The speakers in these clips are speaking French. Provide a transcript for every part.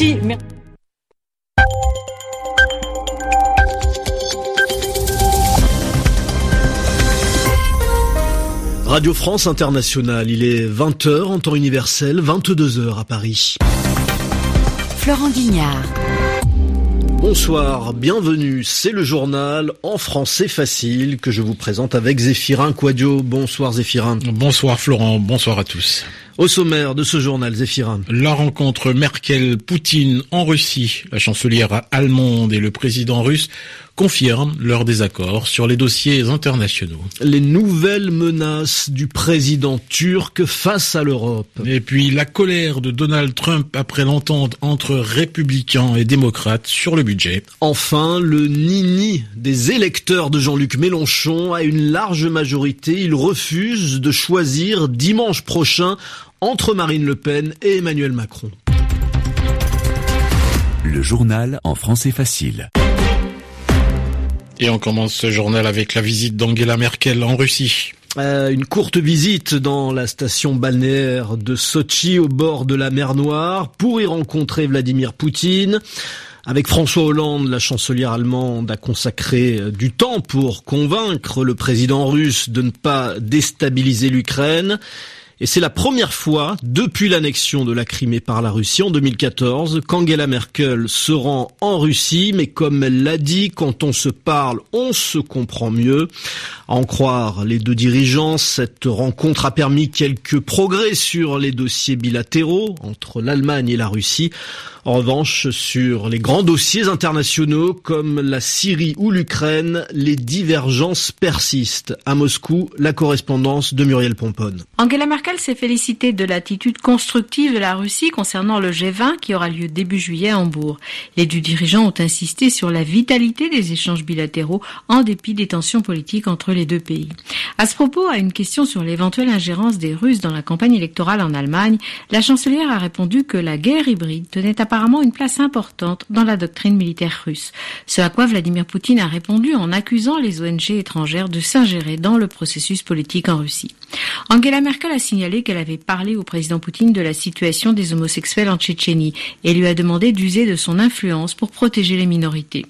Merci. Radio France Internationale, il est 20h en temps universel, 22h à Paris. Florent Guignard. Bonsoir, bienvenue, c'est le journal en français facile que je vous présente avec Zéphirin Quadio. Bonsoir Zéphirin. Bonsoir Florent, bonsoir à tous. Au sommaire de ce journal, Zéphirin. La rencontre Merkel-Poutine en Russie. La chancelière allemande et le président russe confirment leur désaccord sur les dossiers internationaux. Les nouvelles menaces du président turc face à l'Europe. Et puis la colère de Donald Trump après l'entente entre républicains et démocrates sur le budget. Enfin, le nini des électeurs de Jean-Luc Mélenchon a une large majorité. Il refuse de choisir dimanche prochain entre Marine Le Pen et Emmanuel Macron. Le journal en français facile. Et on commence ce journal avec la visite d'Angela Merkel en Russie. Euh, une courte visite dans la station balnéaire de Sochi au bord de la mer Noire pour y rencontrer Vladimir Poutine. Avec François Hollande, la chancelière allemande a consacré euh, du temps pour convaincre le président russe de ne pas déstabiliser l'Ukraine. Et c'est la première fois depuis l'annexion de la Crimée par la Russie en 2014 qu'Angela Merkel se rend en Russie, mais comme elle l'a dit, quand on se parle, on se comprend mieux. À en croire les deux dirigeants, cette rencontre a permis quelques progrès sur les dossiers bilatéraux entre l'Allemagne et la Russie. En revanche, sur les grands dossiers internationaux comme la Syrie ou l'Ukraine, les divergences persistent. À Moscou, la correspondance de Muriel Pomponne. S'est félicitée de l'attitude constructive de la Russie concernant le G20 qui aura lieu début juillet à Hambourg? Les deux dirigeants ont insisté sur la vitalité des échanges bilatéraux en dépit des tensions politiques entre les deux pays. À ce propos, à une question sur l'éventuelle ingérence des Russes dans la campagne électorale en Allemagne, la chancelière a répondu que la guerre hybride tenait apparemment une place importante dans la doctrine militaire russe. Ce à quoi Vladimir Poutine a répondu en accusant les ONG étrangères de s'ingérer dans le processus politique en Russie. Angela Merkel a signalé qu'elle avait parlé au président Poutine de la situation des homosexuels en Tchétchénie et lui a demandé d'user de son influence pour protéger les minorités.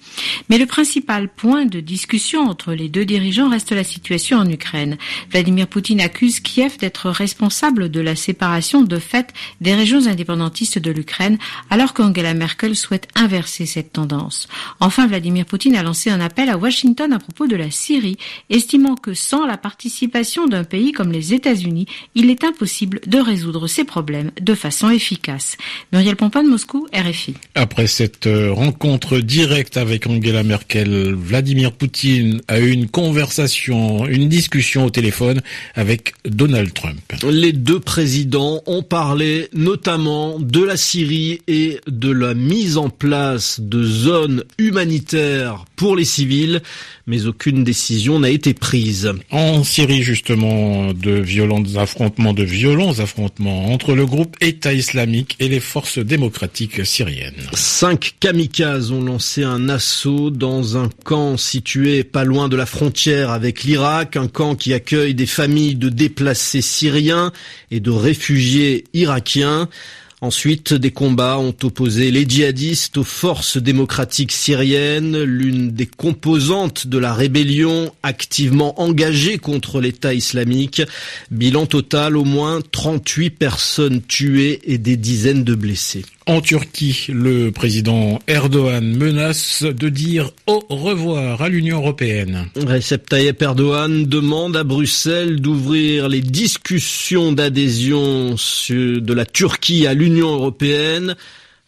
Mais le principal point de discussion entre les deux dirigeants reste la situation en Ukraine. Vladimir Poutine accuse Kiev d'être responsable de la séparation de fait des régions indépendantistes de l'Ukraine alors qu'Angela Merkel souhaite inverser cette tendance. Enfin, Vladimir Poutine a lancé un appel à Washington à propos de la Syrie, estimant que sans la participation d'un pays comme les États-Unis, il est impossible de résoudre ces problèmes de façon efficace. Muriel Pompon de Moscou, RFI. Après cette euh, rencontre directe avec Angela Merkel, Vladimir Poutine a eu une conversation, une discussion au téléphone avec Donald Trump. Les deux présidents ont parlé notamment de la Syrie et de la mise en place de zones humanitaires pour les civils, mais aucune décision n'a été prise. En Syrie, justement, de violents affrontements, de violents affrontements entre le groupe État islamique et les forces démocratiques syriennes. Cinq kamikazes ont lancé un assaut dans un camp situé pas loin de la frontière avec l'Irak, un camp qui accueille des familles de déplacés syriens et de réfugiés irakiens. Ensuite, des combats ont opposé les djihadistes aux forces démocratiques syriennes, l'une des composantes de la rébellion activement engagée contre l'État islamique. Bilan total, au moins 38 personnes tuées et des dizaines de blessés. En Turquie, le président Erdogan menace de dire au revoir à l'Union européenne. Recep Tayyip Erdogan demande à Bruxelles d'ouvrir les discussions d'adhésion de la Turquie à l'Union européenne.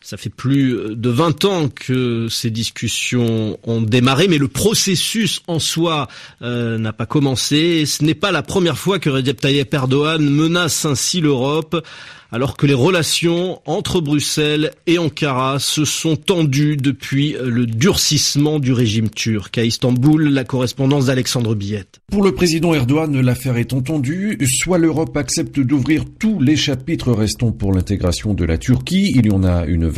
Ça fait plus de 20 ans que ces discussions ont démarré, mais le processus en soi euh, n'a pas commencé. ce n'est pas la première fois que Recep Tayyip Erdogan menace ainsi l'Europe alors que les relations entre Bruxelles et Ankara se sont tendues depuis le durcissement du régime turc. À Istanbul, la correspondance d'Alexandre Billette. Pour le président Erdogan, l'affaire est entendue. Soit l'Europe accepte d'ouvrir tous les chapitres restants pour l'intégration de la Turquie, il y en a une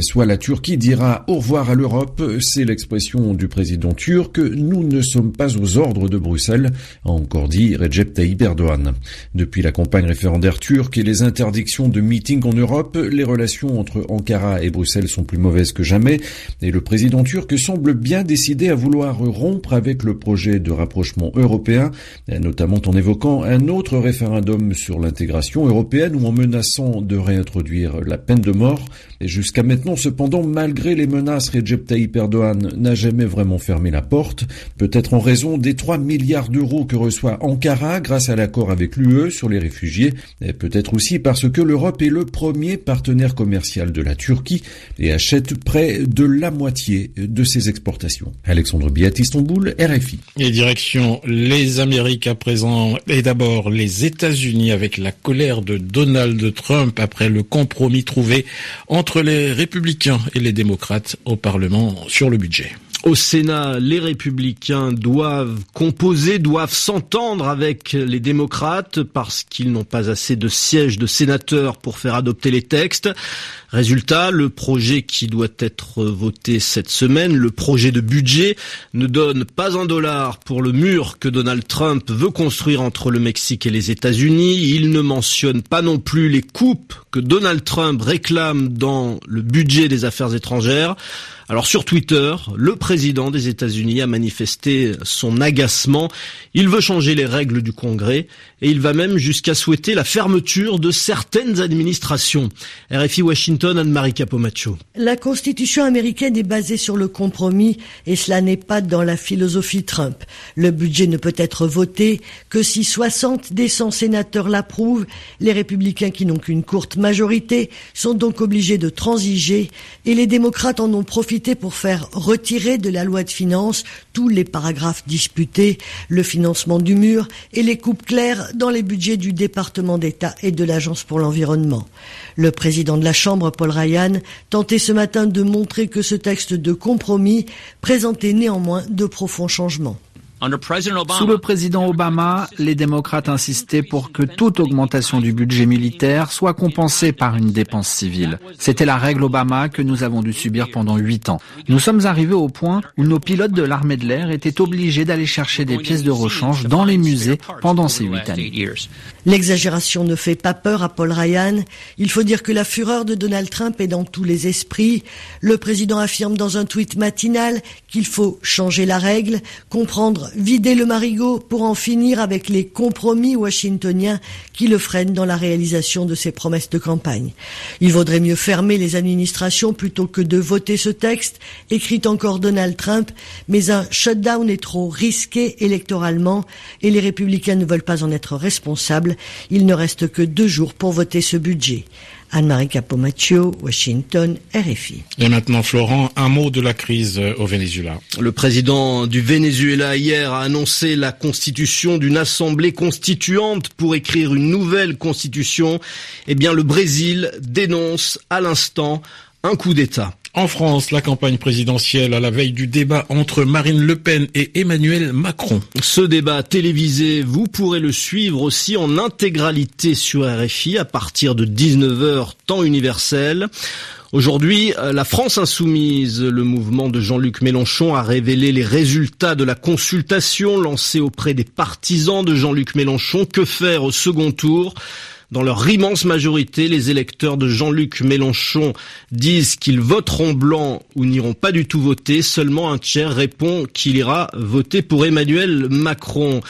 soit la Turquie dira au revoir à l'Europe, c'est l'expression du président turc, nous ne sommes pas aux ordres de Bruxelles, encore dit Recep Tayyip Erdogan. Depuis la campagne référendaire turque et les l'interdiction de meetings en Europe, les relations entre Ankara et Bruxelles sont plus mauvaises que jamais et le président turc semble bien décidé à vouloir rompre avec le projet de rapprochement européen, notamment en évoquant un autre référendum sur l'intégration européenne ou en menaçant de réintroduire la peine de mort. Et jusqu'à maintenant, cependant, malgré les menaces, Recep Tayyip Erdogan n'a jamais vraiment fermé la porte, peut-être en raison des 3 milliards d'euros que reçoit Ankara grâce à l'accord avec l'UE sur les réfugiés, et peut-être aussi parce que l'Europe est le premier partenaire commercial de la Turquie et achète près de la moitié de ses exportations. Alexandre Biat, Istanbul, RFI. Et direction les Amériques à présent, et d'abord les États-Unis avec la colère de Donald Trump après le compromis trouvé entre les républicains et les démocrates au Parlement sur le budget. Au Sénat, les républicains doivent composer, doivent s'entendre avec les démocrates parce qu'ils n'ont pas assez de sièges de sénateurs pour faire adopter les textes. Résultat, le projet qui doit être voté cette semaine, le projet de budget, ne donne pas un dollar pour le mur que Donald Trump veut construire entre le Mexique et les États-Unis. Il ne mentionne pas non plus les coupes que Donald Trump réclame dans le budget des affaires étrangères. Alors sur Twitter, le des États-Unis a manifesté son agacement. Il veut changer les règles du Congrès et il va même jusqu'à souhaiter la fermeture de certaines administrations. RFI Washington, Anne-Marie Capomacho. La Constitution américaine est basée sur le compromis et cela n'est pas dans la philosophie Trump. Le budget ne peut être voté que si 60 des 100 sénateurs l'approuvent. Les républicains qui n'ont qu'une courte majorité sont donc obligés de transiger et les démocrates en ont profité pour faire retirer de la loi de finances tous les paragraphes disputés, le financement du mur et les coupes claires dans les budgets du département d'État et de l'Agence pour l'environnement. Le président de la Chambre, Paul Ryan, tentait ce matin de montrer que ce texte de compromis présentait néanmoins de profonds changements. Sous le président Obama, les démocrates insistaient pour que toute augmentation du budget militaire soit compensée par une dépense civile. C'était la règle Obama que nous avons dû subir pendant huit ans. Nous sommes arrivés au point où nos pilotes de l'armée de l'air étaient obligés d'aller chercher des pièces de rechange dans les musées pendant ces huit années. L'exagération ne fait pas peur à Paul Ryan. Il faut dire que la fureur de Donald Trump est dans tous les esprits. Le président affirme dans un tweet matinal qu'il faut changer la règle, comprendre vider le marigot pour en finir avec les compromis washingtoniens qui le freinent dans la réalisation de ses promesses de campagne. Il vaudrait mieux fermer les administrations plutôt que de voter ce texte, écrit encore Donald Trump, mais un shutdown est trop risqué électoralement et les républicains ne veulent pas en être responsables. Il ne reste que deux jours pour voter ce budget. Anne-Marie Capomaccio, Washington, RFI. Et maintenant, Florent, un mot de la crise euh, au Venezuela. Le président du Venezuela hier a annoncé la constitution d'une assemblée constituante pour écrire une nouvelle constitution. Eh bien, le Brésil dénonce à l'instant un coup d'État. En France, la campagne présidentielle à la veille du débat entre Marine Le Pen et Emmanuel Macron. Ce débat télévisé, vous pourrez le suivre aussi en intégralité sur RFI à partir de 19h temps universel. Aujourd'hui, la France insoumise, le mouvement de Jean-Luc Mélenchon a révélé les résultats de la consultation lancée auprès des partisans de Jean-Luc Mélenchon. Que faire au second tour? Dans leur immense majorité, les électeurs de Jean-Luc Mélenchon disent qu'ils voteront blanc ou n'iront pas du tout voter. Seulement un tiers répond qu'il ira voter pour Emmanuel Macron.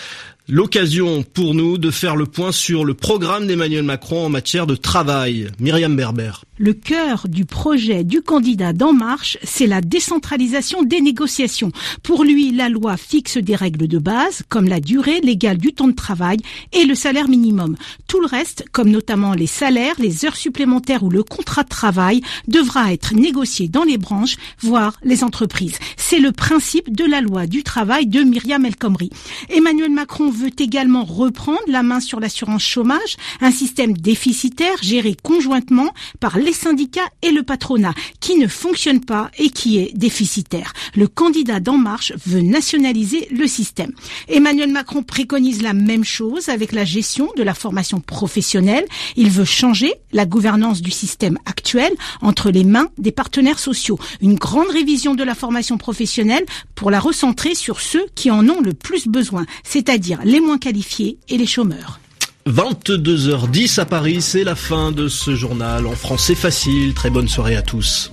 L'occasion pour nous de faire le point sur le programme d'Emmanuel Macron en matière de travail. Myriam Berber. Le cœur du projet du candidat d'En Marche, c'est la décentralisation des négociations. Pour lui, la loi fixe des règles de base, comme la durée légale du temps de travail et le salaire minimum. Tout le reste, comme notamment les salaires, les heures supplémentaires ou le contrat de travail, devra être négocié dans les branches, voire les entreprises. C'est le principe de la loi du travail de Myriam El Khomri. Emmanuel Macron veut également reprendre la main sur l'assurance chômage, un système déficitaire géré conjointement par les syndicats et le patronat, qui ne fonctionne pas et qui est déficitaire. Le candidat d'En Marche veut nationaliser le système. Emmanuel Macron préconise la même chose avec la gestion de la formation professionnelle. Il veut changer la gouvernance du système actuel entre les mains des partenaires sociaux. Une grande révision de la formation professionnelle pour la recentrer sur ceux qui en ont le plus besoin, c'est-à-dire les moins qualifiés et les chômeurs. 22h10 à Paris, c'est la fin de ce journal en français facile. Très bonne soirée à tous.